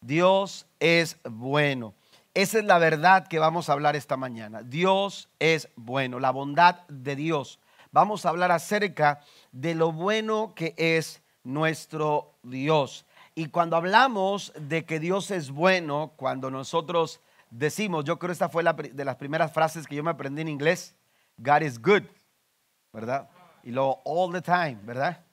Dios es bueno. Esa es la verdad que vamos a hablar esta mañana. Dios es bueno, la bondad de Dios. Vamos a hablar acerca de lo bueno que es nuestro Dios. Y cuando hablamos de que Dios es bueno, cuando nosotros decimos, yo creo que esta fue la, de las primeras frases que yo me aprendí en inglés, God is good, ¿verdad? Y luego all the time, ¿verdad?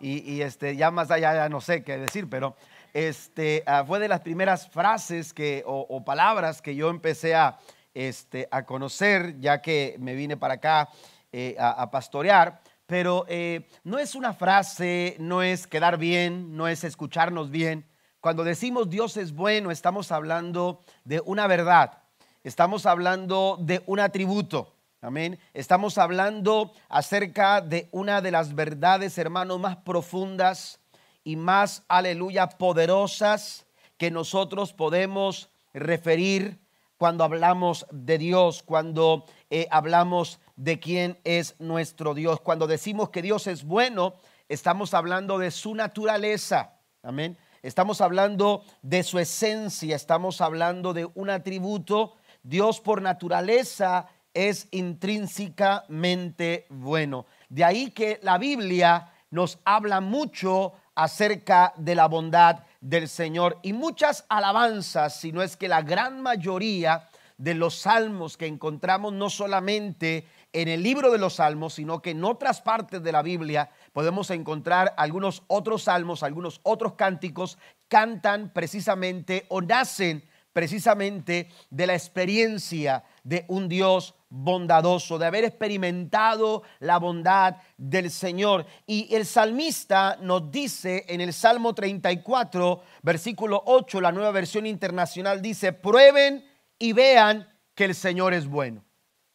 Y, este, ya más allá ya no sé qué decir, pero este, ah, fue de las primeras frases que, o, palabras que yo empecé a, este, a conocer, ya que me vine para acá eh, a, pastorear. Pero eh, no es una frase, no es quedar bien, no es escucharnos bien. Cuando decimos Dios es bueno, estamos hablando de una verdad, estamos hablando de un atributo. Amén. Estamos hablando acerca de una de las verdades, hermanos, más profundas y más, aleluya, poderosas que nosotros podemos referir cuando hablamos de Dios, cuando eh, hablamos de quién es nuestro Dios. Cuando decimos que Dios es bueno, estamos hablando de su naturaleza. Amén. Estamos hablando de su esencia, estamos hablando de un atributo. Dios por naturaleza es intrínsecamente bueno. De ahí que la Biblia nos habla mucho acerca de la bondad del Señor. Y muchas alabanzas, si no es que la gran mayoría de los salmos que encontramos no solamente en el libro de los salmos, sino que en otras partes de la Biblia podemos encontrar algunos otros salmos, algunos otros cánticos, cantan precisamente o nacen precisamente de la experiencia de un Dios bondadoso, de haber experimentado la bondad del Señor. Y el salmista nos dice en el Salmo 34, versículo 8, la nueva versión internacional dice, prueben y vean que el Señor es bueno.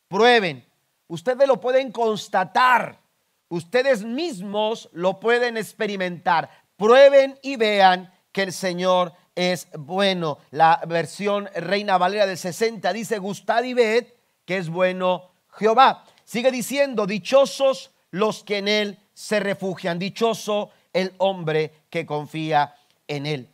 Prueben. Ustedes lo pueden constatar. Ustedes mismos lo pueden experimentar. Prueben y vean que el Señor es bueno. La versión Reina Valera del 60 dice, gustad y ved que es bueno Jehová. Sigue diciendo, dichosos los que en él se refugian, dichoso el hombre que confía en él.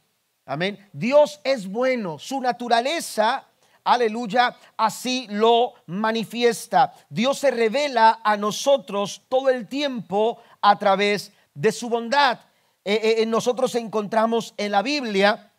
Amén. Dios es bueno, su naturaleza, aleluya, así lo manifiesta. Dios se revela a nosotros todo el tiempo a través de su bondad. Eh, eh, nosotros encontramos en la Biblia,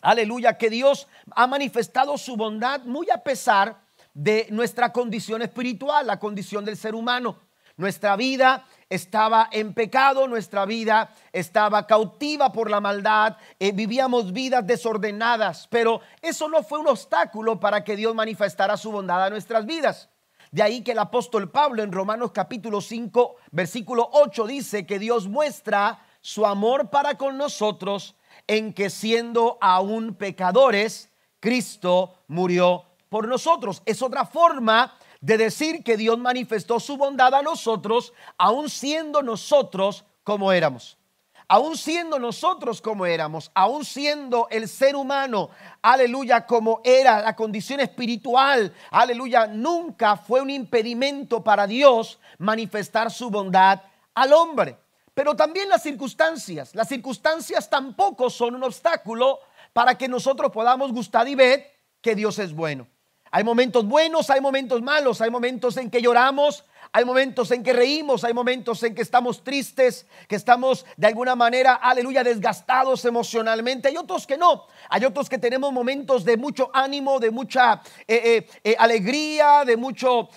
aleluya, que Dios ha manifestado su bondad muy a pesar de nuestra condición espiritual, la condición del ser humano. Nuestra vida estaba en pecado, nuestra vida estaba cautiva por la maldad, eh, vivíamos vidas desordenadas, pero eso no fue un obstáculo para que Dios manifestara su bondad a nuestras vidas. De ahí que el apóstol Pablo en Romanos capítulo 5, versículo 8 dice que Dios muestra su amor para con nosotros en que siendo aún pecadores, Cristo murió por nosotros. Es otra forma de decir que Dios manifestó su bondad a nosotros, aun siendo nosotros como éramos. Aun siendo nosotros como éramos, aun siendo el ser humano, aleluya, como era la condición espiritual, aleluya, nunca fue un impedimento para Dios manifestar su bondad al hombre. Pero también las circunstancias, las circunstancias tampoco son un obstáculo para que nosotros podamos gustar y ver que Dios es bueno. Hay momentos buenos, hay momentos malos, hay momentos en que lloramos, hay momentos en que reímos, hay momentos en que estamos tristes, que estamos de alguna manera, aleluya, desgastados emocionalmente. Hay otros que no. Hay otros que tenemos momentos de mucho ánimo, de mucha eh, eh, eh, alegría, de mucho,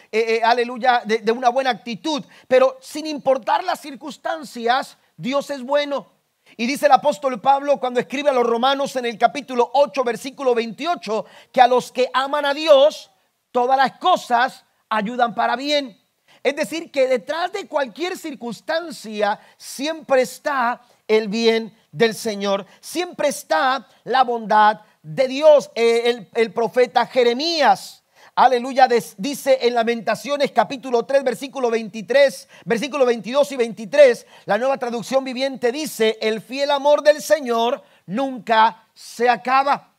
aleluya, de, de una buena actitud. Pero sin importar las circunstancias, Dios es bueno. Y dice el apóstol Pablo cuando escribe a los romanos en el capítulo 8, versículo 28, que a los que aman a Dios, todas las cosas ayudan para bien. Es decir, que detrás de cualquier circunstancia siempre está el bien del Señor, siempre está la bondad de Dios. Eh, el, profeta Jeremías aleluya, dice en Lamentaciones capítulo 3, versículo 23, versículo 22 y 23, la nueva traducción viviente dice, el fiel amor del Señor nunca se acaba.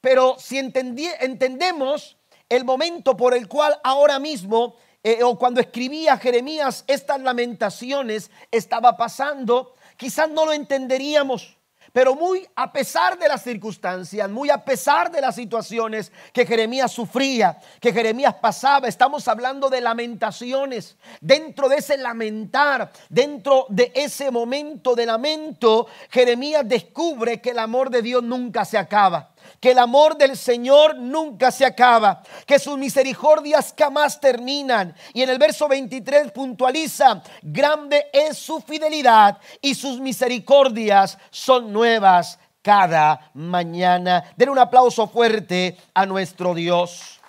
Pero si entendemos el momento por el cual ahora mismo, eh, o cuando escribía Jeremías estas lamentaciones, estaba pasando, quizás no lo entenderíamos. Pero muy a pesar de las circunstancias, muy a pesar de las situaciones que Jeremías sufría, que Jeremías pasaba, estamos hablando de lamentaciones. Dentro de ese lamentar, dentro de ese momento de lamento, Jeremías descubre que el amor de Dios nunca se acaba que el amor del Señor nunca se acaba, que sus misericordias jamás terminan. Y en el verso 23 puntualiza, grande es su fidelidad y sus misericordias son nuevas cada mañana. Den un aplauso fuerte a nuestro Dios.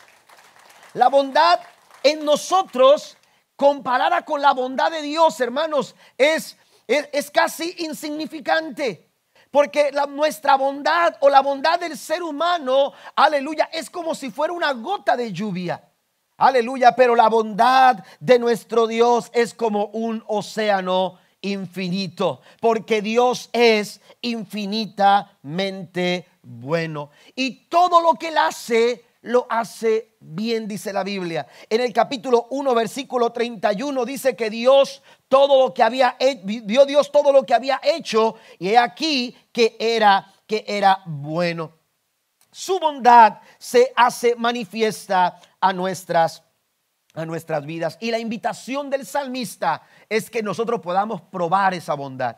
La bondad en nosotros, comparada con la bondad de Dios, hermanos, es, es, es casi insignificante. Porque la, nuestra bondad o la bondad del ser humano, aleluya, es como si fuera una gota de lluvia. Aleluya, pero la bondad de nuestro Dios es como un océano infinito, porque Dios es infinitamente bueno. Y todo lo que Él hace, lo hace bien, dice la Biblia. En el capítulo 1, versículo 31 dice que Dios todo lo que había dio Dios todo lo que había hecho y he aquí que era que era bueno. Su bondad se hace manifiesta a nuestras a nuestras vidas y la invitación del salmista es que nosotros podamos probar esa bondad,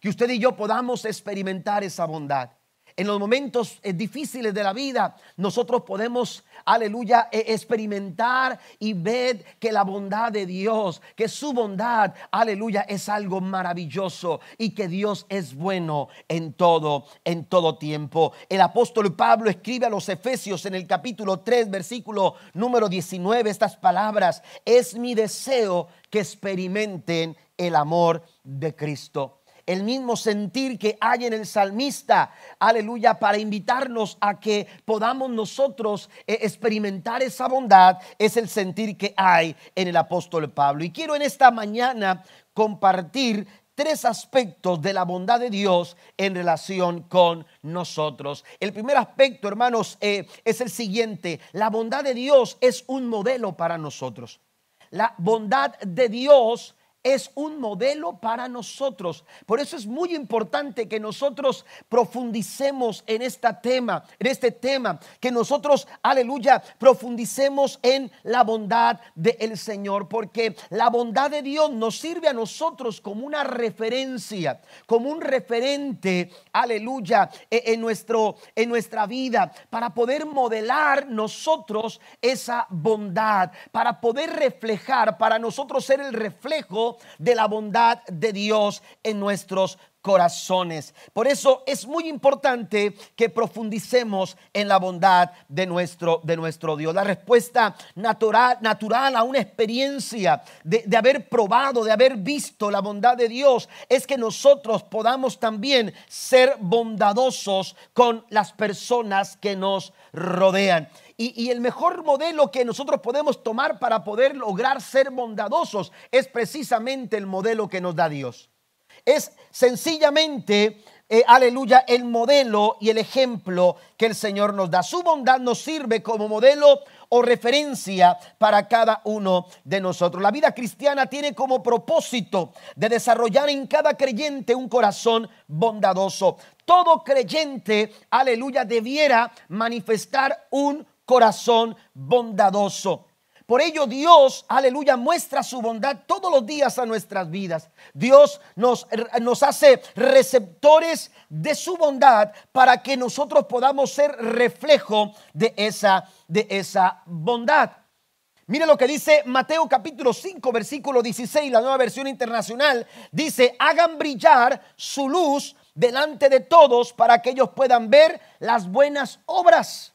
que usted y yo podamos experimentar esa bondad. En los momentos eh, difíciles de la vida, nosotros podemos, aleluya, e, experimentar y ver que la bondad de Dios, que su bondad, aleluya, es algo maravilloso y que Dios es bueno en todo, en todo tiempo. El apóstol Pablo escribe a los Efesios en el capítulo 3, versículo número 19, estas palabras, es mi deseo que experimenten el amor de Cristo el mismo sentir que hay en el salmista, aleluya, para invitarnos a que podamos nosotros eh, experimentar esa bondad, es el sentir que hay en el apóstol Pablo. Y quiero en esta mañana compartir tres aspectos de la bondad de Dios en relación con nosotros. El primer aspecto, hermanos, eh, es el siguiente. La bondad de Dios es un modelo para nosotros. La bondad de Dios es un modelo para nosotros. Por eso es muy importante que nosotros profundicemos en este tema, en este tema, que nosotros, aleluya, profundicemos en la bondad del Señor, porque la bondad de Dios nos sirve a nosotros como una referencia, como un referente, aleluya, e, en, nuestro, en nuestra vida, para poder modelar nosotros esa bondad, para poder reflejar, para nosotros ser el reflejo de la bondad de Dios en nuestros corazones. Por eso es muy importante que profundicemos en la bondad de nuestro, de nuestro Dios. La respuesta natural, natural a una experiencia de, de haber probado, de haber visto la bondad de Dios, es que nosotros podamos también ser bondadosos con las personas que nos rodean. Y, el mejor modelo que nosotros podemos tomar para poder lograr ser bondadosos es precisamente el modelo que nos da Dios. Es sencillamente, eh, aleluya, el modelo y el ejemplo que el Señor nos da. Su bondad nos sirve como modelo o referencia para cada uno de nosotros. La vida cristiana tiene como propósito de desarrollar en cada creyente un corazón bondadoso. Todo creyente, aleluya, debiera manifestar un corazón bondadoso. Por ello Dios, aleluya, muestra su bondad todos los días a nuestras vidas. Dios nos, nos, hace receptores de su bondad para que nosotros podamos ser reflejo de esa, de esa bondad. Mire lo que dice Mateo capítulo 5, versículo 16, la nueva versión internacional. Dice, hagan brillar su luz delante de todos para que ellos puedan ver las buenas obras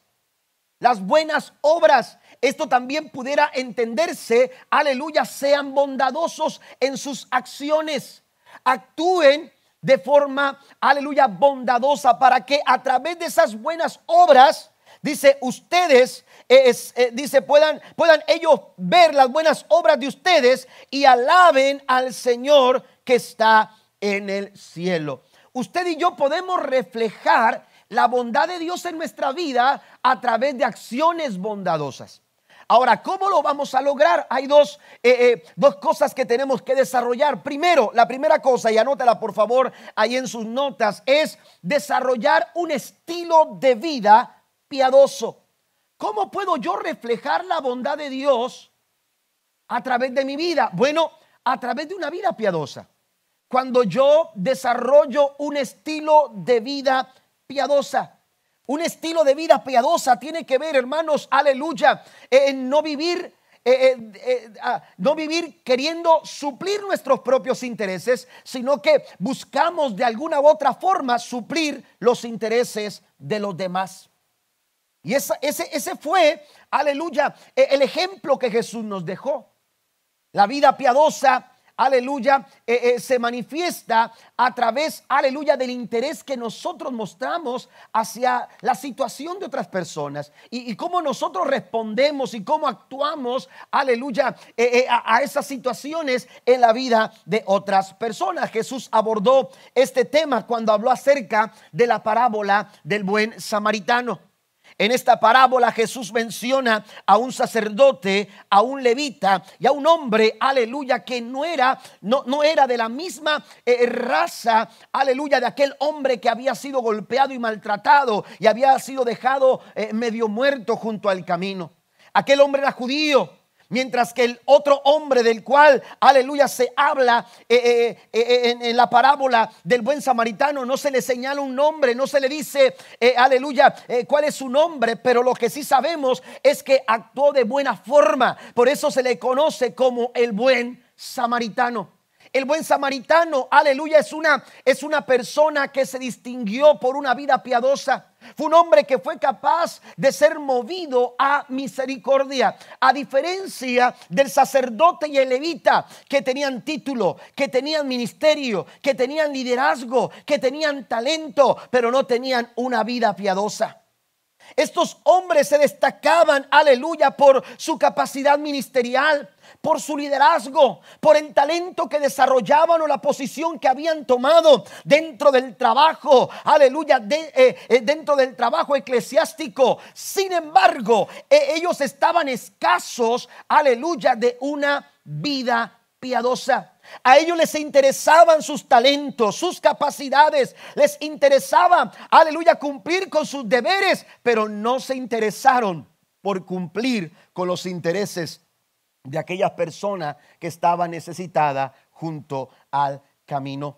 las buenas obras. Esto también pudiera entenderse, aleluya, sean bondadosos en sus acciones. Actúen de forma, aleluya, bondadosa para que a través de esas buenas obras, dice, ustedes, eh, dice, puedan, puedan ellos ver las buenas obras de ustedes y alaben al Señor que está en el cielo. Usted y yo podemos reflejar la bondad de Dios en nuestra vida a través de acciones bondadosas, Ahora, ¿cómo lo vamos a lograr? Hay dos, eh, eh, dos cosas que tenemos que desarrollar. Primero, la primera cosa, y anótala por favor ahí en sus notas, es desarrollar un estilo de vida piadoso. ¿Cómo puedo yo reflejar la bondad de Dios a través de mi vida? Bueno, a través de una vida piadosa. Cuando yo desarrollo un estilo de vida piadosa. Un estilo de vida piadosa tiene que ver, hermanos, aleluya, en no vivir eh, eh, eh, ah, no vivir queriendo suplir nuestros propios intereses, sino que buscamos de alguna u otra forma suplir los intereses de los demás. Y ese, ese fue, aleluya, el ejemplo que Jesús nos dejó. La vida piadosa aleluya, eh, eh, se manifiesta a través, aleluya, del interés que nosotros mostramos hacia la situación de otras personas y, cómo nosotros respondemos y cómo actuamos, aleluya, eh, a, a esas situaciones en la vida de otras personas. Jesús abordó este tema cuando habló acerca de la parábola del buen samaritano. En esta parábola Jesús menciona a un sacerdote, a un levita y a un hombre, aleluya, que no era, no, no era de la misma eh, raza, aleluya, de aquel hombre que había sido golpeado y maltratado y había sido dejado eh, medio muerto junto al camino. Aquel hombre era judío, Mientras que el otro hombre del cual, aleluya, se habla eh, eh, eh, en, la parábola del buen samaritano, no se le señala un nombre, no se le dice, aleluya, cuál es su nombre, pero lo que sí sabemos es que actuó de buena forma. Por eso se le conoce como el buen samaritano. El buen samaritano, aleluya, es una, es una persona que se distinguió por una vida piadosa. Fue un hombre que fue capaz de ser movido a misericordia, a diferencia del sacerdote y el levita que tenían título, que tenían ministerio, que tenían liderazgo, que tenían talento, pero no tenían una vida piadosa. Estos hombres se destacaban, aleluya, por su capacidad ministerial, por su liderazgo, por el talento que desarrollaban o la posición que habían tomado dentro del trabajo, aleluya, eh, eh, dentro del trabajo eclesiástico. Sin embargo, eh, ellos estaban escasos, aleluya, de una vida piadosa. A ellos les interesaban sus talentos, sus capacidades, les interesaba, aleluya, cumplir con sus deberes, pero no se interesaron por cumplir con los intereses de aquellas personas que estaban necesitadas junto al camino.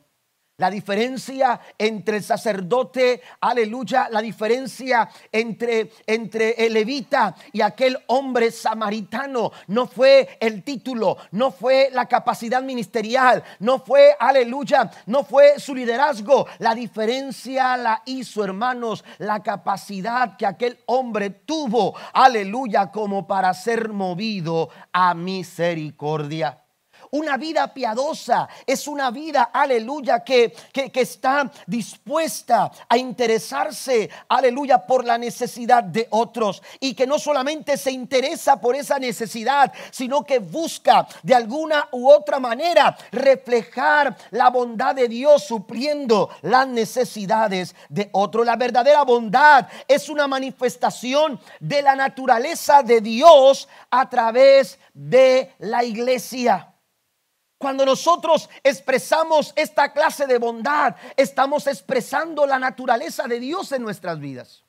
La diferencia entre el sacerdote, aleluya, la diferencia entre, entre el levita y aquel hombre samaritano no fue el título, no fue la capacidad ministerial, no fue, aleluya, no fue su liderazgo. La diferencia la hizo, hermanos, la capacidad que aquel hombre tuvo, aleluya, como para ser movido a misericordia. Una vida piadosa es una vida, aleluya, que, que, está dispuesta a interesarse, aleluya, por la necesidad de otros. Y que no solamente se interesa por esa necesidad, sino que busca de alguna u otra manera reflejar la bondad de Dios supliendo las necesidades de otro. La verdadera bondad es una manifestación de la naturaleza de Dios a través de la iglesia. Cuando nosotros expresamos esta clase de bondad, estamos expresando la naturaleza de Dios en nuestras vidas.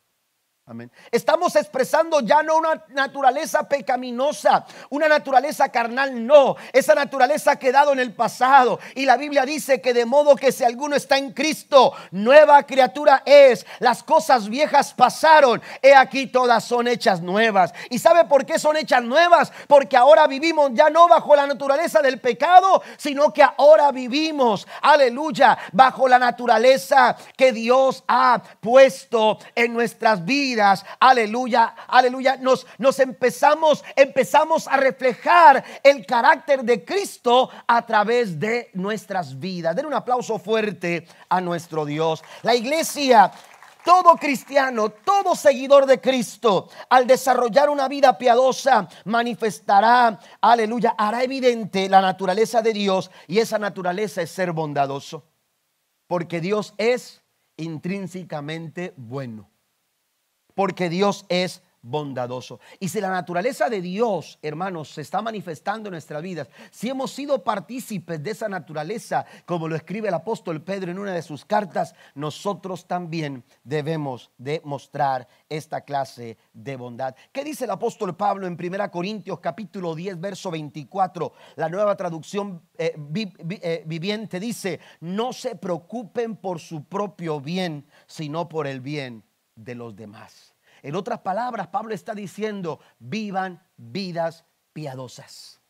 Estamos expresando ya no una naturaleza pecaminosa, una naturaleza carnal, no. Esa naturaleza ha quedado en el pasado. Y la Biblia dice que de modo que si alguno está en Cristo, nueva criatura es. Las cosas viejas pasaron. He aquí todas son hechas nuevas. ¿Y sabe por qué son hechas nuevas? Porque ahora vivimos ya no bajo la naturaleza del pecado, sino que ahora vivimos, aleluya, bajo la naturaleza que Dios ha puesto en nuestras vidas aleluya, aleluya, nos, nos empezamos, empezamos a reflejar el carácter de Cristo a través de nuestras vidas. Den un aplauso fuerte a nuestro Dios. La iglesia todo cristiano, todo seguidor de Cristo, al desarrollar una vida piadosa, manifestará, aleluya, hará evidente la naturaleza de Dios y esa naturaleza es ser bondadoso. Porque Dios es intrínsecamente bueno porque Dios es bondadoso. Y si la naturaleza de Dios, hermanos, se está manifestando en nuestras vidas, si hemos sido partícipes de esa naturaleza, como lo escribe el apóstol Pedro en una de sus cartas, nosotros también debemos demostrar esta clase de bondad. ¿Qué dice el apóstol Pablo en 1 Corintios capítulo 10, verso 24? La nueva traducción eh, eh, viviente dice, no se preocupen por su propio bien, sino por el bien de los demás. En otras palabras, Pablo está diciendo, vivan vidas piadosas.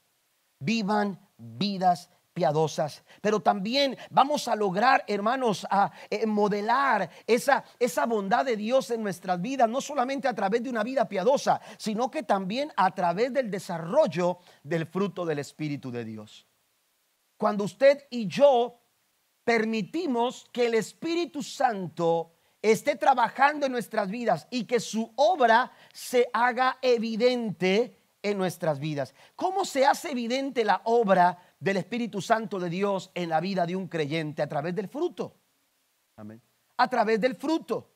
Vivan vidas piadosas. Pero también vamos a lograr, hermanos, a eh, modelar esa, esa bondad de Dios en nuestras vidas, no solamente a través de una vida piadosa, sino que también a través del desarrollo del fruto del Espíritu de Dios. Cuando usted y yo permitimos que el Espíritu Santo esté trabajando en nuestras vidas y que su obra se haga evidente en nuestras vidas. ¿Cómo se hace evidente la obra del Espíritu Santo de Dios en la vida de un creyente? A través del fruto. Amén. A través del fruto.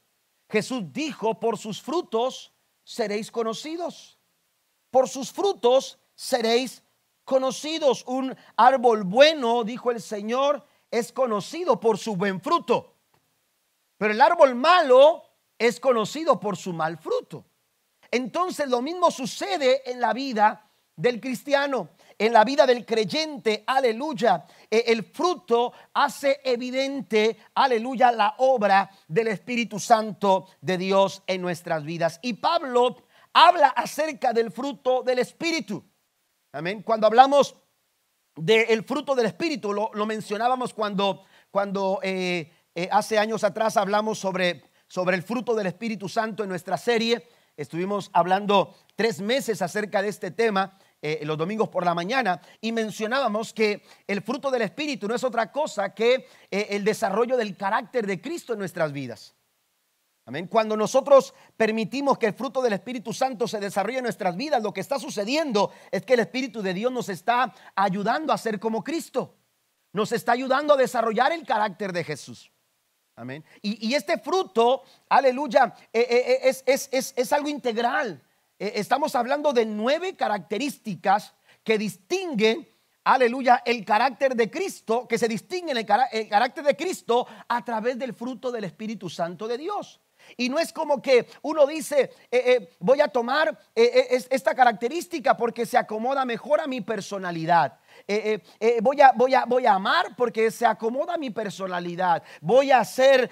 Jesús dijo, por sus frutos seréis conocidos. Por sus frutos seréis conocidos. Un árbol bueno, dijo el Señor, es conocido por su buen fruto. Pero el árbol malo es conocido por su mal fruto. Entonces lo mismo sucede en la vida del cristiano, en la vida del creyente, aleluya. E, el fruto hace evidente, aleluya, la obra del Espíritu Santo de Dios en nuestras vidas. Y Pablo habla acerca del fruto del Espíritu. Amén. Cuando hablamos del fruto del Espíritu, lo, mencionábamos cuando, cuando eh, eh, hace años atrás hablamos sobre, sobre el fruto del Espíritu Santo en nuestra serie. Estuvimos hablando tres meses acerca de este tema. Eh, los domingos por la mañana y mencionábamos que el fruto del Espíritu no es otra cosa que eh, el desarrollo del carácter de Cristo en nuestras vidas. Amén. Cuando nosotros permitimos que el fruto del Espíritu Santo se desarrolle en nuestras vidas, lo que está sucediendo es que el Espíritu de Dios nos está ayudando a ser como Cristo. Nos está ayudando a desarrollar el carácter de Jesús. Amén. Y, este fruto, aleluya, eh, eh, eh, es, algo integral. estamos hablando de nueve características que distinguen, aleluya, el carácter de Cristo, que se distinguen el, el carácter de Cristo a través del fruto del Espíritu Santo de Dios. Y no es como que uno dice, voy a tomar esta característica porque se acomoda mejor a mi personalidad. Eh, eh, eh, voy, a, voy, a, voy a amar porque se acomoda mi personalidad. Voy a ser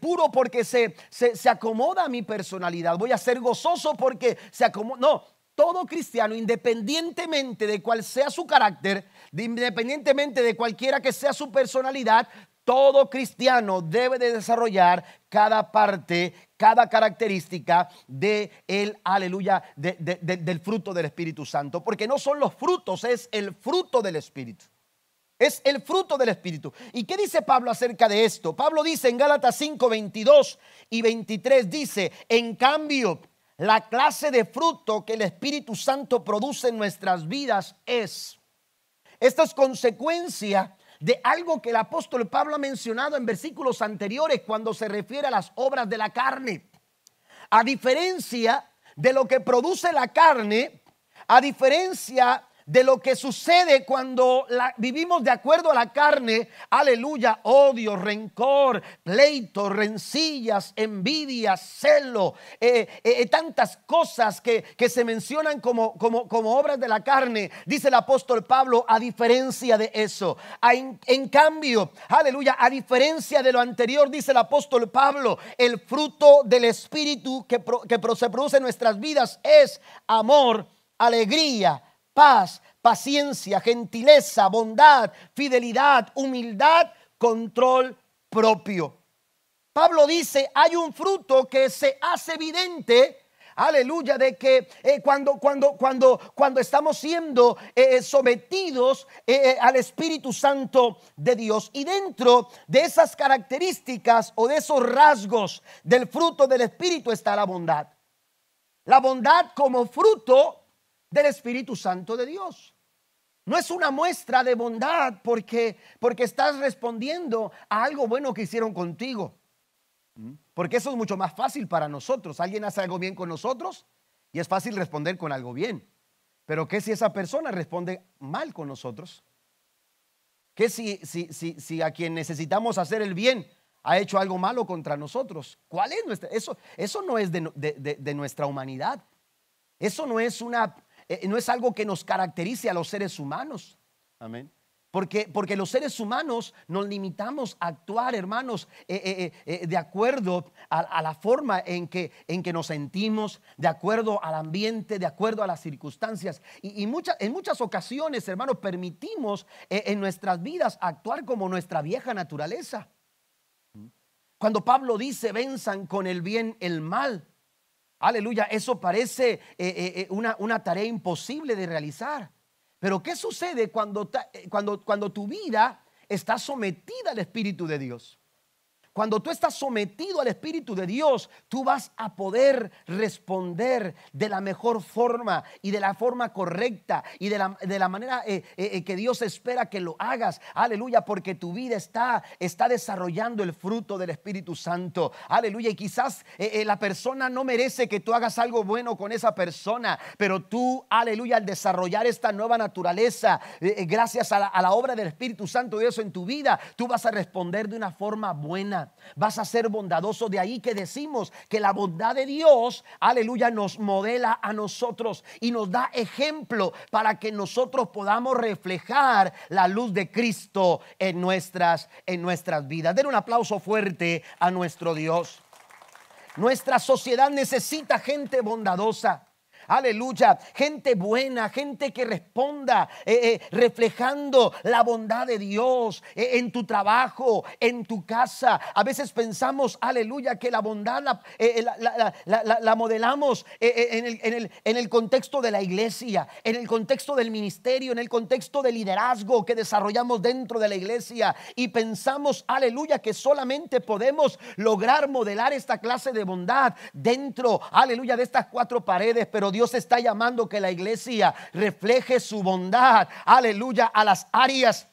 puro porque se, se, acomoda a mi personalidad. Voy a ser gozoso porque se acomoda. No, todo cristiano, independientemente de cuál sea su carácter, independientemente de cualquiera que sea su personalidad, todo cristiano debe de desarrollar cada parte, cada característica de el aleluya, del fruto del Espíritu Santo. Porque no son los frutos, es el fruto del Espíritu. Es el fruto del Espíritu. ¿Y qué dice Pablo acerca de esto? Pablo dice en Gálatas 5, 22 y 23, dice, en cambio, la clase de fruto que el Espíritu Santo produce en nuestras vidas es, esta es consecuencia de algo que el apóstol Pablo ha mencionado en versículos anteriores cuando se refiere a las obras de la carne. A diferencia de lo que produce la carne, a diferencia de lo que sucede cuando vivimos de acuerdo a la carne, aleluya, odio, rencor, pleito, rencillas, envidia, celo, eh, eh, eh, tantas cosas que, que, se mencionan como, como, obras de la carne, dice el apóstol Pablo, a diferencia de eso. En, en cambio, aleluya, a diferencia de lo anterior, dice el apóstol Pablo, el fruto del Espíritu que, que se produce en nuestras vidas es amor, alegría, paz, paciencia, gentileza, bondad, fidelidad, humildad, control propio. Pablo dice, hay un fruto que se hace evidente aleluya, de que eh, cuando, cuando, cuando, cuando estamos siendo eh, sometidos eh, al Espíritu Santo de Dios. Y dentro de esas características o de esos rasgos del fruto del Espíritu está la bondad. La bondad como fruto del Espíritu Santo de Dios. No es una muestra de bondad porque, porque estás respondiendo a algo bueno que hicieron contigo. Porque eso es mucho más fácil para nosotros. Alguien hace algo bien con nosotros Y es fácil responder con algo bien. Pero ¿qué si esa persona responde mal con nosotros? ¿Qué si, si, si, si a quien necesitamos hacer el bien ha hecho algo malo contra nosotros? ¿Cuál es nuestra? Eso, eso no es de, de, de nuestra humanidad. Eso no es, una, eh, no es algo que nos caracterice a los seres humanos. Amén. Porque, porque, los seres humanos nos limitamos a actuar, hermanos, eh, eh, de acuerdo a, la forma en que, en que nos sentimos, de acuerdo al ambiente, de acuerdo a las circunstancias. Y, muchas, en muchas ocasiones, hermanos, permitimos en nuestras vidas actuar como nuestra vieja naturaleza. Cuando Pablo dice, venzan con el bien el mal. Aleluya, eso parece eh, eh, eh, una, una, tarea imposible de realizar. Pero ¿qué sucede cuando, cuando, cuando tu vida está sometida al Espíritu de Dios? Cuando tú estás sometido al Espíritu de Dios, tú vas a poder responder de la mejor forma y de la forma correcta y de la, de la manera eh, eh, eh, que Dios espera que lo hagas. Aleluya, porque tu vida está, está desarrollando el fruto del Espíritu Santo. Aleluya, y quizás la persona no merece que tú hagas algo bueno con esa persona, pero tú, aleluya, al desarrollar esta nueva naturaleza, gracias a la, a la obra del Espíritu Santo de Dios en tu vida, tú vas a responder de una forma buena vas a ser bondadoso. De ahí que decimos que la bondad de Dios, aleluya, nos modela a nosotros y nos da ejemplo para que nosotros podamos reflejar la luz de Cristo en nuestras, en nuestras vidas. Den un aplauso fuerte a nuestro Dios. Nuestra sociedad necesita gente bondadosa. Aleluya. Gente buena, gente que responda, eh, eh, reflejando la bondad de Dios eh, en tu trabajo, en tu casa. A veces pensamos, aleluya, que la bondad la, modelamos en el, en, el, en el contexto de la iglesia, en el contexto del ministerio, en el contexto del liderazgo que desarrollamos dentro de la iglesia. Y pensamos, aleluya, que solamente podemos lograr modelar esta clase de bondad dentro, aleluya, de estas cuatro paredes. Pero Dios está llamando que la iglesia refleje su bondad, aleluya, a las áreas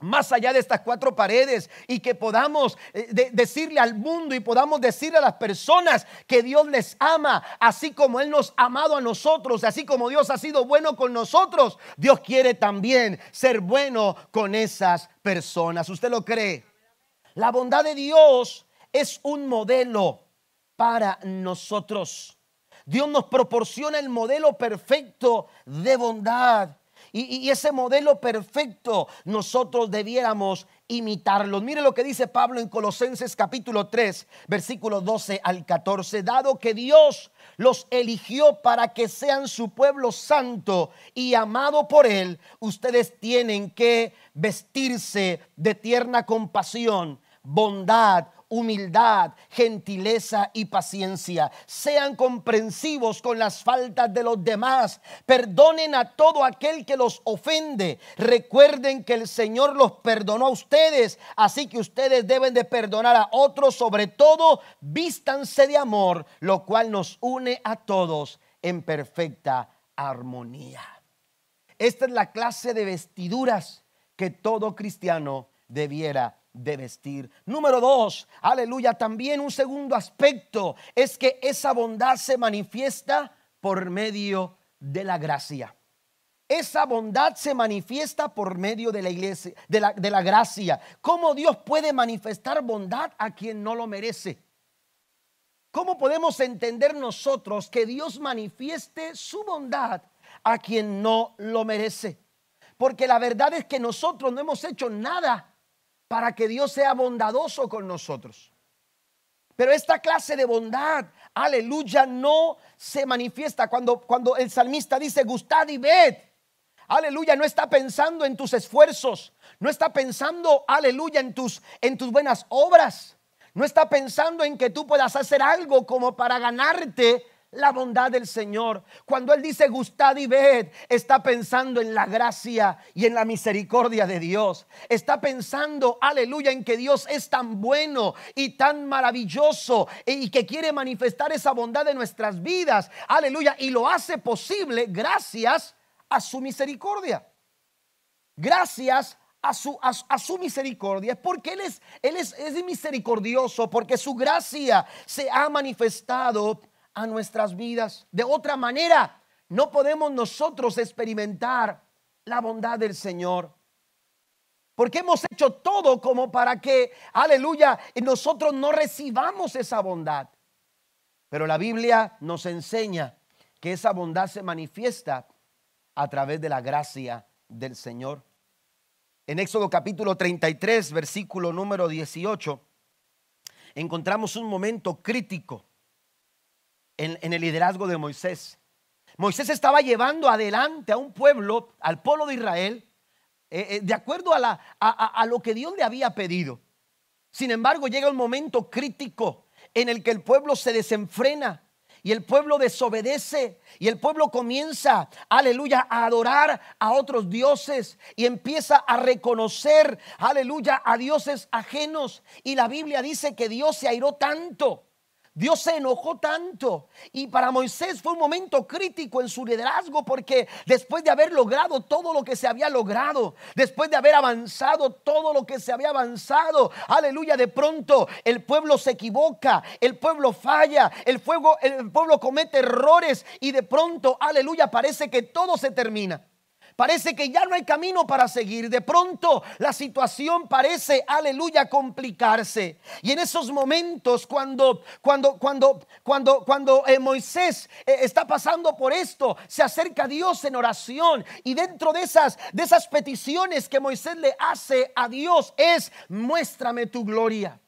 más allá de estas cuatro paredes y que podamos eh, decirle al mundo y podamos decirle a las personas que Dios les ama, así como Él nos ha amado a nosotros, así como Dios ha sido bueno con nosotros, Dios quiere también ser bueno con esas personas. ¿Usted lo cree? La bondad de Dios es un modelo para nosotros. Dios nos proporciona el modelo perfecto de bondad. Y, ese modelo perfecto nosotros debiéramos imitarlo. Mire lo que dice Pablo en Colosenses capítulo 3, versículo 12 al 14. Dado que Dios los eligió para que sean su pueblo santo y amado por él, ustedes tienen que vestirse de tierna compasión, bondad, humildad, gentileza y paciencia. Sean comprensivos con las faltas de los demás. Perdonen a todo aquel que los ofende. Recuerden que el Señor los perdonó a ustedes, así que ustedes deben de perdonar a otros. Sobre todo, vístanse de amor, lo cual nos une a todos en perfecta armonía. Esta es la clase de vestiduras que todo cristiano debiera de vestir. Número dos, aleluya, también un segundo aspecto es que esa bondad se manifiesta por medio de la gracia. Esa bondad se manifiesta por medio de la iglesia, de la, de la gracia. ¿Cómo Dios puede manifestar bondad a quien no lo merece? ¿Cómo podemos entender nosotros que Dios manifieste su bondad a quien no lo merece? Porque la verdad es que nosotros no hemos hecho nada para que Dios sea bondadoso con nosotros. Pero esta clase de bondad, aleluya, no se manifiesta cuando, cuando el salmista dice, gustad y ved. Aleluya, no está pensando en tus esfuerzos, no está pensando, aleluya, en tus, en tus buenas obras. No está pensando en que tú puedas hacer algo como para ganarte la bondad del Señor. Cuando Él dice gustad y ved, está pensando en la gracia y en la misericordia de Dios. Está pensando, aleluya, en que Dios es tan bueno y tan maravilloso y que quiere manifestar esa bondad en nuestras vidas. Aleluya. Y lo hace posible gracias a su misericordia. Gracias a su, a, su, misericordia, porque Él, es, él es, es misericordioso, porque su gracia se ha manifestado a nuestras vidas. De otra manera, no podemos nosotros experimentar la bondad del Señor. Porque hemos hecho todo como para que, aleluya, nosotros no recibamos esa bondad. Pero la Biblia nos enseña que esa bondad se manifiesta a través de la gracia del Señor. En Éxodo capítulo 33, versículo número 18, encontramos un momento crítico en, el liderazgo de Moisés. Moisés estaba llevando adelante a un pueblo, al pueblo de Israel, eh, eh, de acuerdo a, la, a lo que Dios le había pedido. Sin embargo, llega un momento crítico en el que el pueblo se desenfrena y el pueblo desobedece y el pueblo comienza, aleluya, a adorar a otros dioses y empieza a reconocer, aleluya, a dioses ajenos. Y la Biblia dice que Dios se airó tanto Dios se enojó tanto y para Moisés fue un momento crítico en su liderazgo porque después de haber logrado todo lo que se había logrado, después de haber avanzado todo lo que se había avanzado, aleluya, de pronto el pueblo se equivoca, el pueblo falla, el, pueblo comete errores y de pronto, aleluya, parece que todo se termina. Parece que ya no hay camino para seguir. De pronto la situación parece, aleluya, complicarse. Y en esos momentos cuando, cuando, cuando, cuando, cuando eh, Moisés eh, está pasando por esto, se acerca a Dios en oración. Y dentro de esas, de esas peticiones que Moisés le hace a Dios es, muéstrame tu gloria.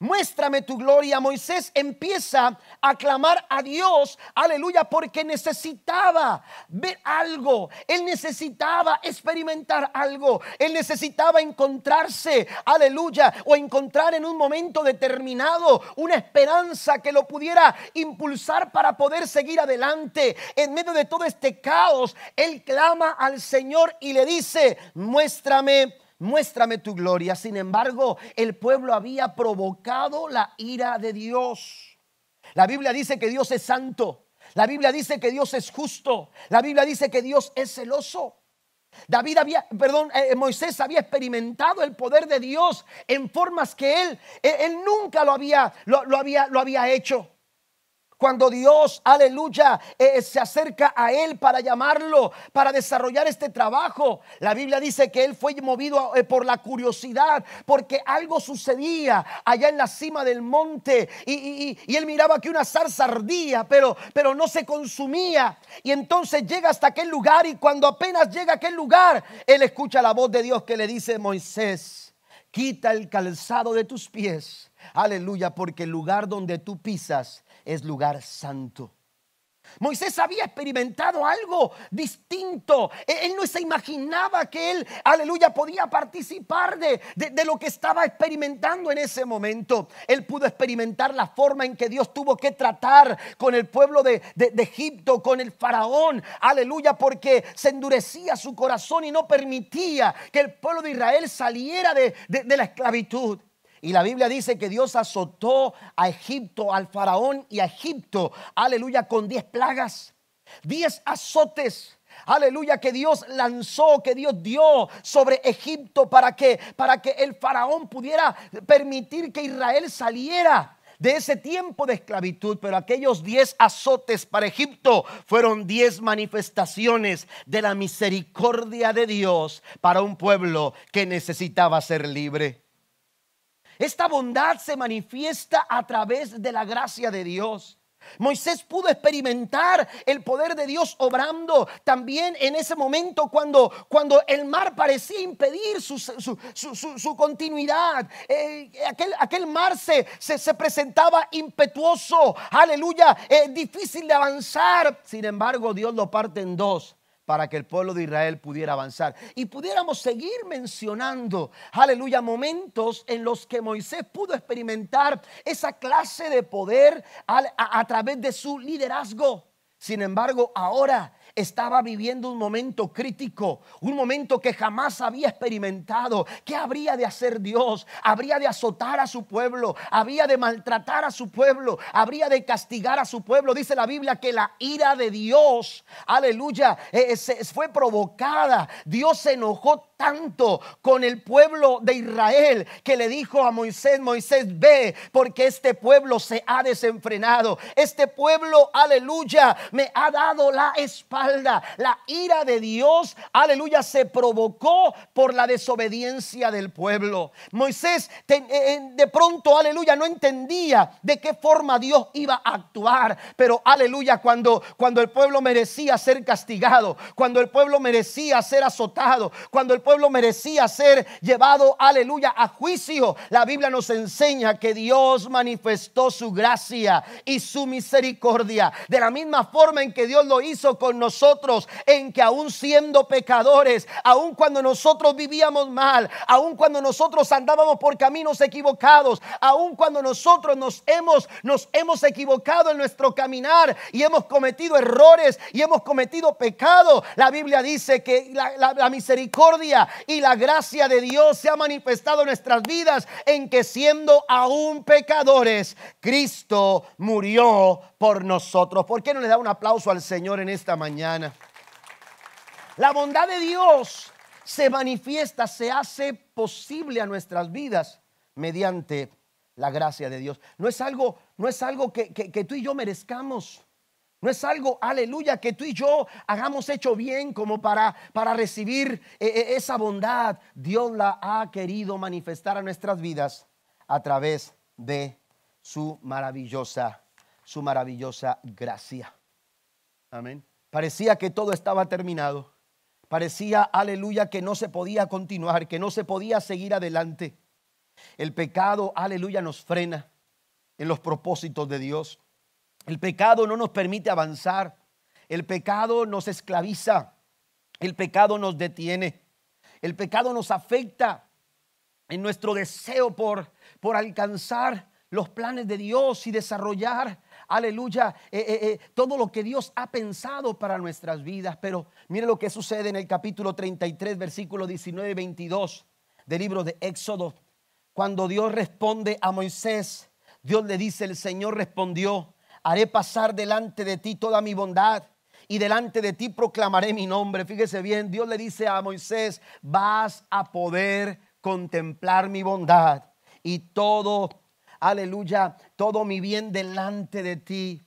Muéstrame tu gloria. Moisés empieza a clamar a Dios, aleluya, porque necesitaba ver algo. Él necesitaba experimentar algo. Él necesitaba encontrarse, aleluya, o encontrar en un momento determinado una esperanza que lo pudiera impulsar para poder seguir adelante. En medio de todo este caos, él clama al Señor y le dice, muéstrame muéstrame tu gloria. Sin embargo, el pueblo había provocado la ira de Dios. La Biblia dice que Dios es santo. La Biblia dice que Dios es justo. La Biblia dice que Dios es celoso. David había, perdón, eh, Moisés había experimentado el poder de Dios en formas que él, eh, él, nunca lo había, lo, había, lo había hecho. Cuando Dios, aleluya, eh, se acerca a él para llamarlo, para desarrollar este trabajo, la Biblia dice que él fue movido eh, por la curiosidad, porque algo sucedía allá en la cima del monte y, él miraba que una zarza ardía, pero, pero no se consumía. Y entonces llega hasta aquel lugar y cuando apenas llega a aquel lugar, él escucha la voz de Dios que le dice, Moisés, quita el calzado de tus pies. Aleluya, porque el lugar donde tú pisas es lugar santo. Moisés había experimentado algo distinto. E-, él no se imaginaba que él, aleluya, podía participar de, lo que estaba experimentando en ese momento. Él pudo experimentar la forma en que Dios tuvo que tratar con el pueblo de, Egipto, con el faraón. Aleluya, porque se endurecía su corazón y no permitía que el pueblo de Israel saliera de la esclavitud. Y la Biblia dice que Dios azotó a Egipto, al faraón y a Egipto, aleluya, con diez plagas, diez azotes. Aleluya, que Dios lanzó, que Dios dio sobre Egipto para que, para que el faraón pudiera permitir que Israel saliera de ese tiempo de esclavitud, pero aquellos diez azotes para Egipto fueron diez manifestaciones de la misericordia de Dios para un pueblo que necesitaba ser libre. Esta bondad se manifiesta a través de la gracia de Dios. Moisés pudo experimentar el poder de Dios obrando también en ese momento cuando, cuando el mar parecía impedir su, continuidad. Eh, aquel, aquel, mar se, se, presentaba impetuoso, aleluya, eh, difícil de avanzar. Sin embargo, Dios lo parte en dos para que el pueblo de Israel pudiera avanzar. Y pudiéramos seguir mencionando, aleluya, momentos en los que Moisés pudo experimentar esa clase de poder a, través de su liderazgo. Sin embargo, ahora estaba viviendo un momento crítico, un momento que jamás había experimentado. ¿Qué habría de hacer Dios? Habría de azotar a su pueblo, habría de maltratar a su pueblo, habría de castigar a su pueblo. Dice la Biblia que la ira de Dios, aleluya, eh, eh, fue provocada. Dios se enojó tanto con el pueblo de Israel que le dijo a Moisés, Moisés, ve, porque este pueblo se ha desenfrenado. Este pueblo, aleluya, me ha dado la espalda. La ira de Dios, aleluya, se provocó por la desobediencia del pueblo. Moisés eh, eh, de pronto, aleluya, no entendía de qué forma Dios iba a actuar. Pero, aleluya, cuando, cuando el pueblo merecía ser castigado, cuando el pueblo merecía ser azotado, cuando el pueblo merecía ser llevado, aleluya, a juicio. La Biblia nos enseña que Dios manifestó su gracia y su misericordia. De la misma forma en que Dios lo hizo con nosotros, en que aún siendo pecadores, aún cuando nosotros vivíamos mal, aún cuando nosotros andábamos por caminos equivocados, aún cuando nosotros nos hemos, nos hemos equivocado en nuestro caminar y hemos cometido errores y hemos cometido pecado, la Biblia dice que la, la misericordia y la gracia de Dios se ha manifestado en nuestras vidas en que siendo aún pecadores, Cristo murió por nosotros. ¿Por qué no le da un aplauso al Señor en esta mañana? La bondad de Dios se manifiesta, se hace posible a nuestras vidas mediante la gracia de Dios. No es algo, no es algo que, tú y yo merezcamos. No es algo, aleluya, que tú y yo hagamos hecho bien como para, para recibir eh, eh, esa bondad. Dios la ha querido manifestar a nuestras vidas a través de su maravillosa, su maravillosa gracia. Amén. Parecía que todo estaba terminado. Parecía, aleluya, que no se podía continuar, que no se podía seguir adelante. El pecado, aleluya, nos frena en los propósitos de Dios. El pecado no nos permite avanzar. El pecado nos esclaviza. El pecado nos detiene. El pecado nos afecta en nuestro deseo por, por alcanzar los planes de Dios y desarrollar, aleluya, eh, eh, eh, todo lo que Dios ha pensado para nuestras vidas. Pero mire lo que sucede en el capítulo 33, versículo 19 y 22 del libro de Éxodo. Cuando Dios responde a Moisés, Dios le dice, el Señor respondió, haré pasar delante de ti toda mi bondad y delante de ti proclamaré mi nombre. Fíjese bien, Dios le dice a Moisés, vas a poder contemplar mi bondad y todo, aleluya, todo mi bien delante de ti.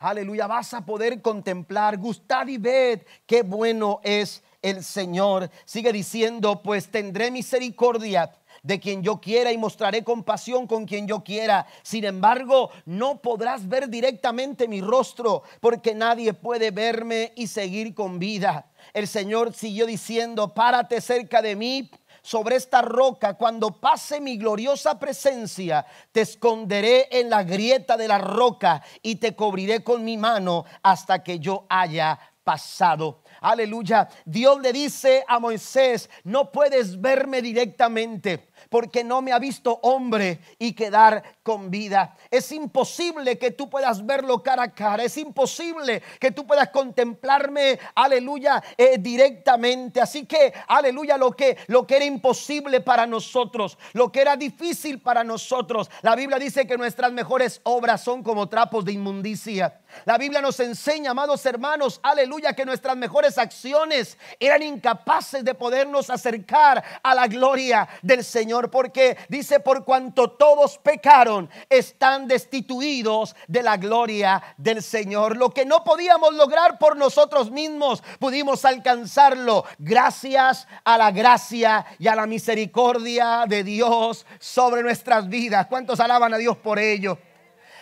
Aleluya, vas a poder contemplar, gustad y ved qué bueno es el Señor. Sigue diciendo, pues tendré misericordia de quien yo quiera y mostraré compasión con quien yo quiera. Sin embargo, no podrás ver directamente mi rostro porque nadie puede verme y seguir con vida. El Señor siguió diciendo, párate cerca de mí sobre esta roca, cuando pase mi gloriosa presencia, te esconderé en la grieta de la roca y te cubriré con mi mano hasta que yo haya pasado. Aleluya. Dios le dice a Moisés, no puedes verme directamente porque no me ha visto hombre y quedar con vida. Es imposible que tú puedas verlo cara a cara. Es imposible que tú puedas contemplarme, aleluya, eh, directamente. Así que, aleluya, lo que, lo que era imposible para nosotros, lo que era difícil para nosotros. La Biblia dice que nuestras mejores obras son como trapos de inmundicia. La Biblia nos enseña, amados hermanos, aleluya, que nuestras mejores acciones eran incapaces de podernos acercar a la gloria del Señor porque dice, por cuanto todos pecaron, están destituidos de la gloria del Señor. Lo que no podíamos lograr por nosotros mismos, pudimos alcanzarlo gracias a la gracia y a la misericordia de Dios sobre nuestras vidas. ¿Cuántos alaban a Dios por ello?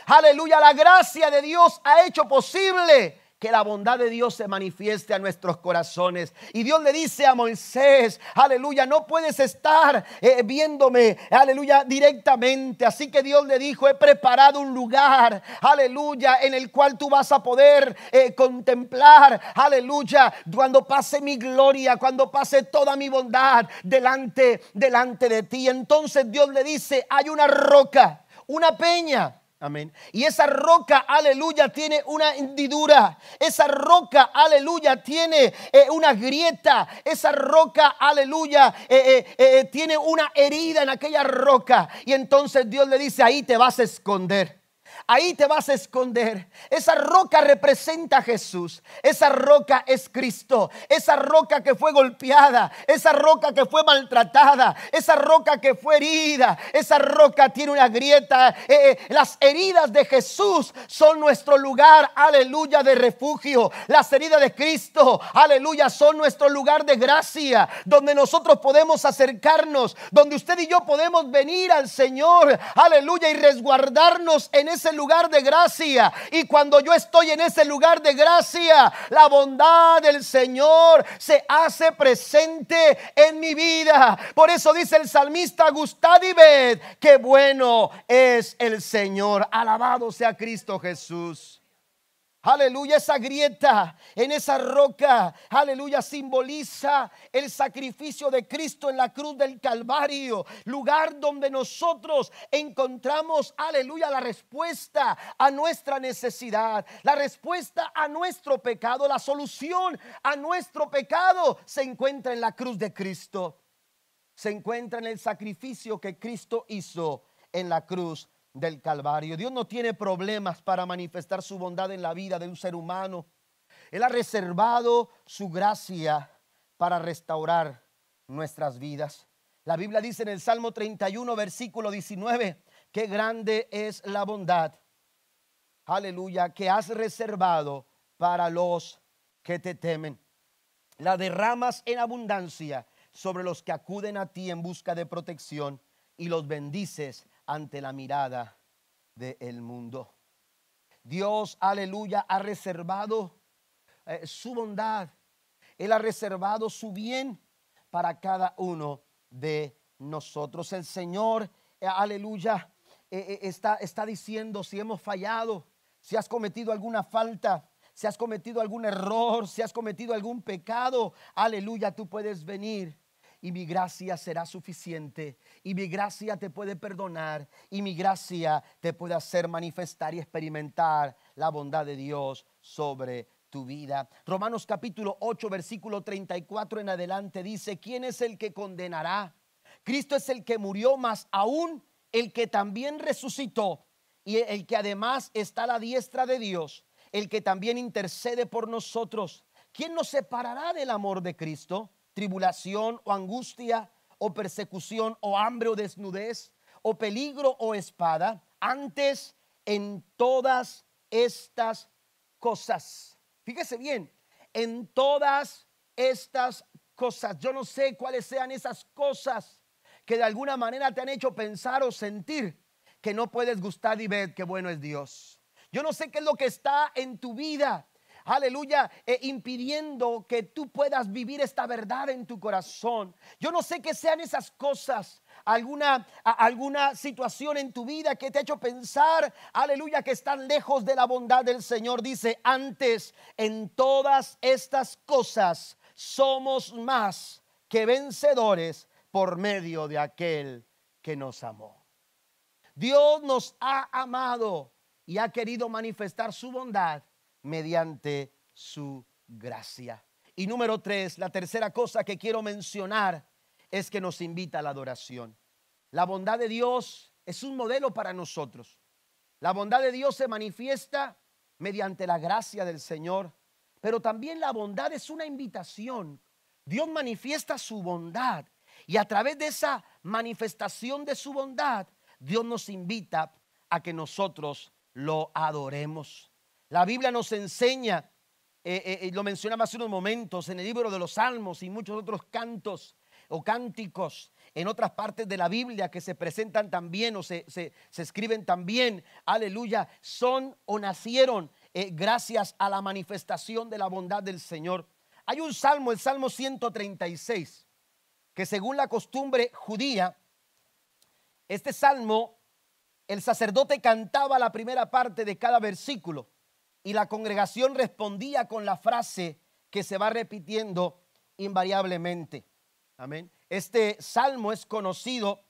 Aleluya, la gracia de Dios ha hecho posible que la bondad de Dios se manifieste a nuestros corazones. Y Dios le dice a Moisés, aleluya, no puedes estar eh, viéndome, aleluya, directamente. Así que Dios le dijo, he preparado un lugar, aleluya, en el cual tú vas a poder eh, contemplar, aleluya, cuando pase mi gloria, cuando pase toda mi bondad delante, delante de ti. Entonces Dios le dice, hay una roca, una peña Amén. Y esa roca, aleluya, tiene una hendidura. Esa roca, aleluya, tiene eh, una grieta. Esa roca, aleluya, eh, eh, tiene una herida en aquella roca. Y entonces Dios le dice, ahí te vas a esconder. Ahí te vas a esconder. Esa roca representa a Jesús. Esa roca es Cristo. Esa roca que fue golpeada. Esa roca que fue maltratada. Esa roca que fue herida. Esa roca tiene una grieta. Eh, eh, las heridas de Jesús son nuestro lugar, aleluya, de refugio. Las heridas de Cristo, aleluya, son nuestro lugar de gracia. Donde nosotros podemos acercarnos. Donde usted y yo podemos venir al Señor, aleluya, y resguardarnos en ese lugar de gracia. Y cuando yo estoy en ese lugar de gracia, la bondad del Señor se hace presente en mi vida. Por eso dice el salmista, gustad y ved qué bueno es el Señor. Alabado sea Cristo Jesús. Aleluya, esa grieta en esa roca, aleluya, simboliza el sacrificio de Cristo en la cruz del Calvario, lugar donde nosotros encontramos, aleluya, la respuesta a nuestra necesidad, la respuesta a nuestro pecado, la solución a nuestro pecado se encuentra en la cruz de Cristo, se encuentra en el sacrificio que Cristo hizo en la cruz del Calvario. Dios no tiene problemas para manifestar su bondad en la vida de un ser humano. Él ha reservado su gracia para restaurar nuestras vidas. La Biblia dice en el Salmo 31, versículo 19, qué grande es la bondad, aleluya, que has reservado para los que te temen. La derramas en abundancia sobre los que acuden a ti en busca de protección y los bendices ante la mirada del mundo. Dios, aleluya, ha reservado eh, su bondad. Él ha reservado su bien para cada uno de nosotros. El Señor, eh, aleluya, eh, está, está diciendo si hemos fallado, si has cometido alguna falta, si has cometido algún error, si has cometido algún pecado, aleluya, tú puedes venir y mi gracia será suficiente y mi gracia te puede perdonar y mi gracia te puede hacer manifestar y experimentar la bondad de Dios sobre tu vida. Romanos capítulo 8 versículo 34 en adelante dice, ¿quién es el que condenará? Cristo es el que murió, más aún el que también resucitó y el que además está a la diestra de Dios, el que también intercede por nosotros. ¿Quién nos separará del amor de Cristo? Tribulación o angustia o persecución o hambre o desnudez o peligro o espada, antes en todas estas cosas. Fíjese bien, en todas estas cosas. Yo no sé cuáles sean esas cosas que de alguna manera te han hecho pensar o sentir que no puedes gustar y ver qué bueno es Dios. Yo no sé qué es lo que está en tu vida aleluya, eh, impidiendo que tú puedas vivir esta verdad en tu corazón. Yo no sé qué sean esas cosas, alguna, alguna situación en tu vida que te ha hecho pensar, aleluya, que están lejos de la bondad del Señor. Dice, antes en todas estas cosas somos más que vencedores por medio de aquel que nos amó. Dios nos ha amado y ha querido manifestar su bondad mediante su gracia. Y número tres, la tercera cosa que quiero mencionar es que nos invita a la adoración. La bondad de Dios es un modelo para nosotros. La bondad de Dios se manifiesta mediante la gracia del Señor, pero también la bondad es una invitación. Dios manifiesta su bondad y a través de esa manifestación de su bondad, Dios nos invita a que nosotros lo adoremos. La Biblia nos enseña, eh, eh, eh, lo mencionaba hace unos momentos, en el libro de los Salmos y muchos otros cantos o cánticos en otras partes de la Biblia que se presentan también o se, escriben también, aleluya, son o nacieron gracias a la manifestación de la bondad del Señor. Hay un salmo, el Salmo 136, que según la costumbre judía, este salmo, el sacerdote cantaba la primera parte de cada versículo y la congregación respondía con la frase que se va repitiendo invariablemente. Amén. Este salmo es conocido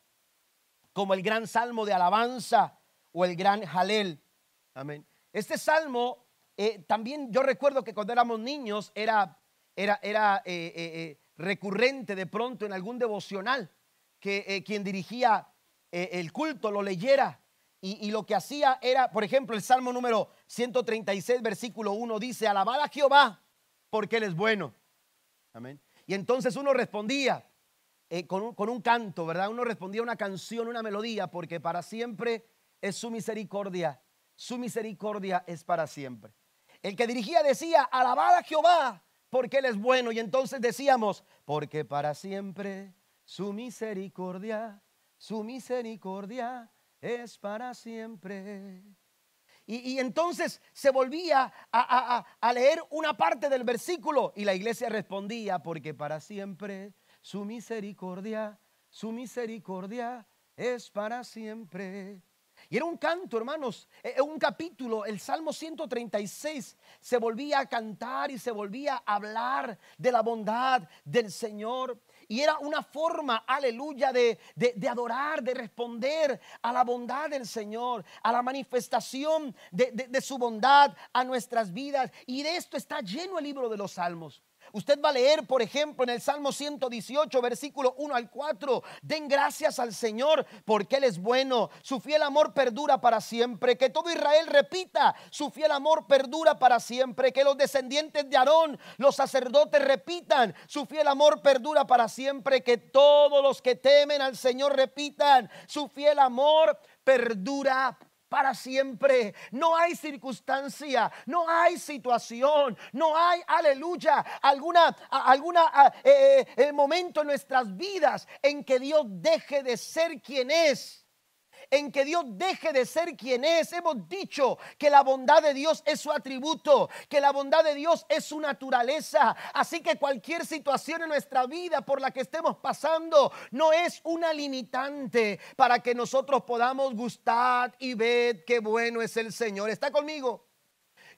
como el gran salmo de alabanza o el gran Jalel. Amén. Este salmo eh, también yo recuerdo que cuando éramos niños era, era, era eh, eh, recurrente de pronto en algún devocional que quien dirigía el culto lo leyera. Y, lo que hacía era, por ejemplo, el Salmo número 136, versículo 1 dice, alabad a Jehová porque Él es bueno. Amén. Y entonces uno respondía con, un, con un canto, ¿verdad? Uno respondía una canción, una melodía, porque para siempre es su misericordia. Su misericordia es para siempre. El que dirigía decía, alabad a Jehová, porque Él es bueno. Y entonces decíamos, porque para siempre su misericordia, su misericordia es para siempre. Y, entonces se volvía a, a, leer una parte del versículo y la iglesia respondía, porque para siempre su misericordia, su misericordia es para siempre. Y era un canto, hermanos, e, e, un capítulo, el Salmo 136 se volvía a cantar y se volvía a hablar de la bondad del Señor. Y era una forma, aleluya, de, de, adorar, de responder a la bondad del Señor, a la manifestación de, de su bondad a nuestras vidas. Y de esto está lleno el libro de los Salmos. Usted va a leer, por ejemplo, en el Salmo 118, versículo 1 al 4, den gracias al Señor porque Él es bueno, su fiel amor perdura para siempre, que todo Israel repita, su fiel amor perdura para siempre, que los descendientes de Aarón, los sacerdotes repitan, su fiel amor perdura para siempre, que todos los que temen al Señor repitan, su fiel amor perdura para siempre. No hay circunstancia, no hay situación, no hay, aleluya, alguna, alguna eh, eh, momento en nuestras vidas en que Dios deje de ser quien es en que Dios deje de ser quien es. Hemos dicho que la bondad de Dios es su atributo, que la bondad de Dios es su naturaleza. Así que cualquier situación en nuestra vida por la que estemos pasando no es una limitante para que nosotros podamos gustar y ver qué bueno es el Señor. ¿Está conmigo?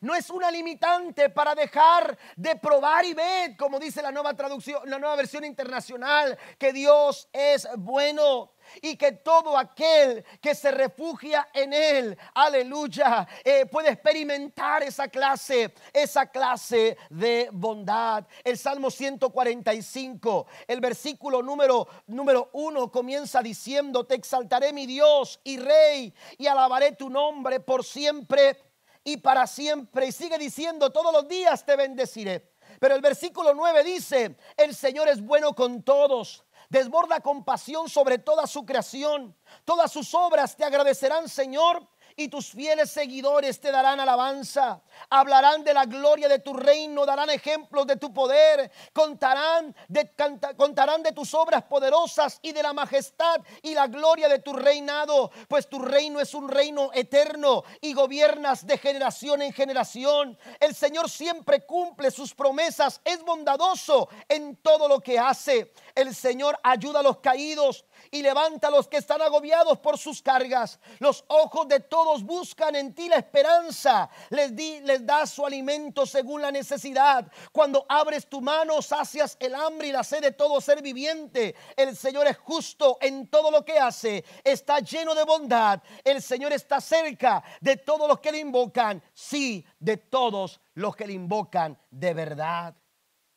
No es una limitante para dejar de probar y ver, como dice la nueva traducción, la nueva versión internacional, que Dios es bueno y que todo aquel que se refugia en Él, aleluya, eh, puede experimentar esa clase, esa clase de bondad. El Salmo 145, el versículo número, número uno comienza diciendo, te exaltaré mi Dios y Rey y alabaré tu nombre por siempre y para siempre. Y sigue diciendo, todos los días te bendeciré. Pero el versículo 9 dice, el Señor es bueno con todos desborda compasión sobre toda su creación. Todas sus obras te agradecerán, Señor, y tus fieles seguidores te darán alabanza. Hablarán de la gloria de tu reino, darán ejemplos de tu poder, contarán de, tus obras poderosas y de la majestad y la gloria de tu reinado, pues tu reino es un reino eterno y gobiernas de generación en generación. El Señor siempre cumple sus promesas, es bondadoso en todo lo que hace. El Señor ayuda a los caídos y levanta a los que están agobiados por sus cargas. Los ojos de todos buscan en ti la esperanza. Les, di, les das su alimento según la necesidad. Cuando abres tu mano, sacias el hambre y la sed de todo ser viviente. El Señor es justo en todo lo que hace. Está lleno de bondad. El Señor está cerca de todos los que le invocan. Sí, de todos los que le invocan de verdad.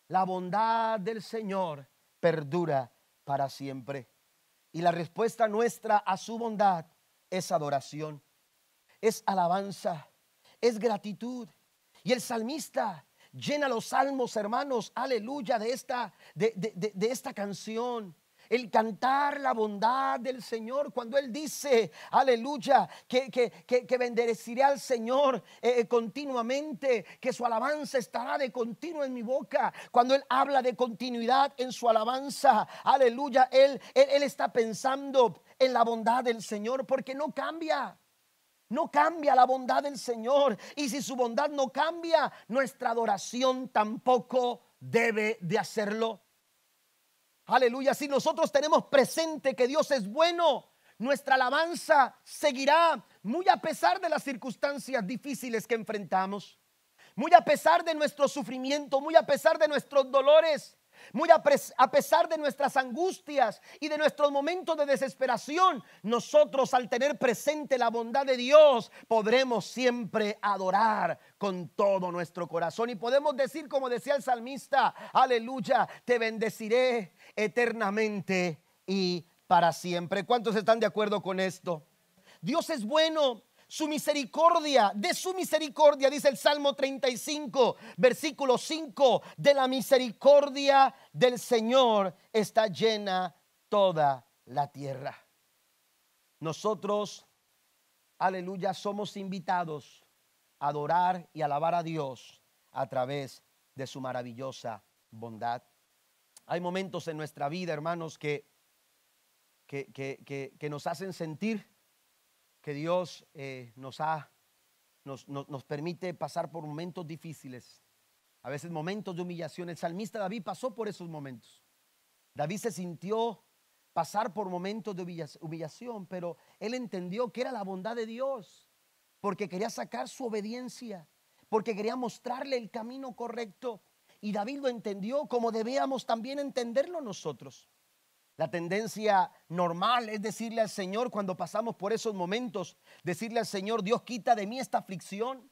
La bondad del Señor perdura para siempre. Y la respuesta nuestra a su bondad es adoración, es alabanza, es gratitud. Y el salmista llena los salmos, hermanos, aleluya, de esta, de, de esta canción el cantar la bondad del Señor. Cuando Él dice, aleluya, que, que, que, bendeciré al Señor eh, eh, continuamente, que su alabanza estará de continuo en mi boca. Cuando Él habla de continuidad en su alabanza, aleluya, él, él está pensando en la bondad del Señor porque no cambia. No cambia la bondad del Señor. Y si su bondad no cambia, nuestra adoración tampoco debe de hacerlo. Aleluya, si nosotros tenemos presente que Dios es bueno, nuestra alabanza seguirá muy a pesar de las circunstancias difíciles que enfrentamos, muy a pesar de nuestro sufrimiento, muy a pesar de nuestros dolores. Muy a, pesar de nuestras angustias y de nuestros momentos de desesperación, nosotros al tener presente la bondad de Dios podremos siempre adorar con todo nuestro corazón y podemos decir como decía el salmista, aleluya, te bendeciré eternamente y para siempre. ¿Cuántos están de acuerdo con esto? Dios es bueno. Su misericordia, de su misericordia, dice el Salmo 35, versículo 5, de la misericordia del Señor está llena toda la tierra. Nosotros, aleluya, somos invitados a adorar y alabar a Dios a través de su maravillosa bondad. Hay momentos en nuestra vida, hermanos, que, que, que, que, nos hacen sentir que Dios eh, nos, ha, nos, nos, nos permite pasar por momentos difíciles, a veces momentos de humillación. El salmista David pasó por esos momentos. David se sintió pasar por momentos de humilla- humillación, pero él entendió que era la bondad de Dios, porque quería sacar su obediencia, porque quería mostrarle el camino correcto. Y David lo entendió como debíamos también entenderlo nosotros. La tendencia normal es decirle al Señor cuando pasamos por esos momentos, decirle al Señor, Dios quita de mí esta aflicción.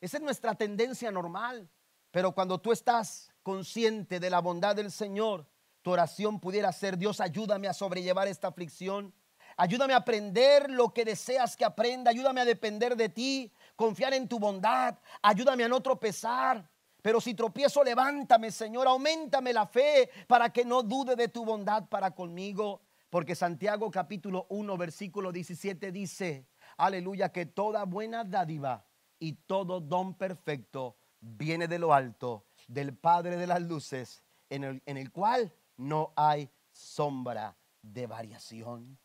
Esa es nuestra tendencia normal. Pero cuando tú estás consciente de la bondad del Señor, tu oración pudiera ser, Dios, ayúdame a sobrellevar esta aflicción. Ayúdame a aprender lo que deseas que aprenda. Ayúdame a depender de ti, confiar en tu bondad. Ayúdame a no tropezar. Pero si tropiezo, levántame, Señor, aumentame la fe para que no dude de tu bondad para conmigo. Porque Santiago capítulo 1, versículo 17 dice, aleluya, que toda buena dádiva y todo don perfecto viene de lo alto, del Padre de las luces, en el, en el cual no hay sombra de variación.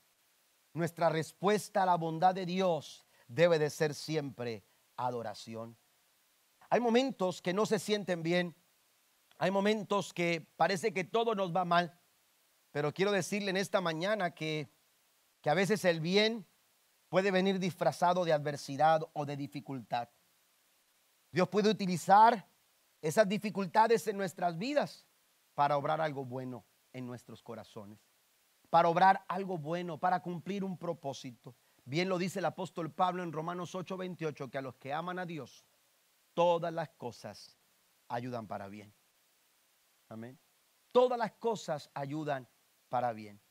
Nuestra respuesta a la bondad de Dios debe de ser siempre adoración. Hay momentos que no se sienten bien. Hay momentos que parece que todo nos va mal. Pero quiero decirle en esta mañana que, que a veces el bien puede venir disfrazado de adversidad o de dificultad. Dios puede utilizar esas dificultades en nuestras vidas para obrar algo bueno en nuestros corazones. Para obrar algo bueno, para cumplir un propósito. Bien lo dice el apóstol Pablo en Romanos 8:28, que a los que aman a Dios, todas las cosas ayudan para bien. Amén. Todas las cosas ayudan para bien.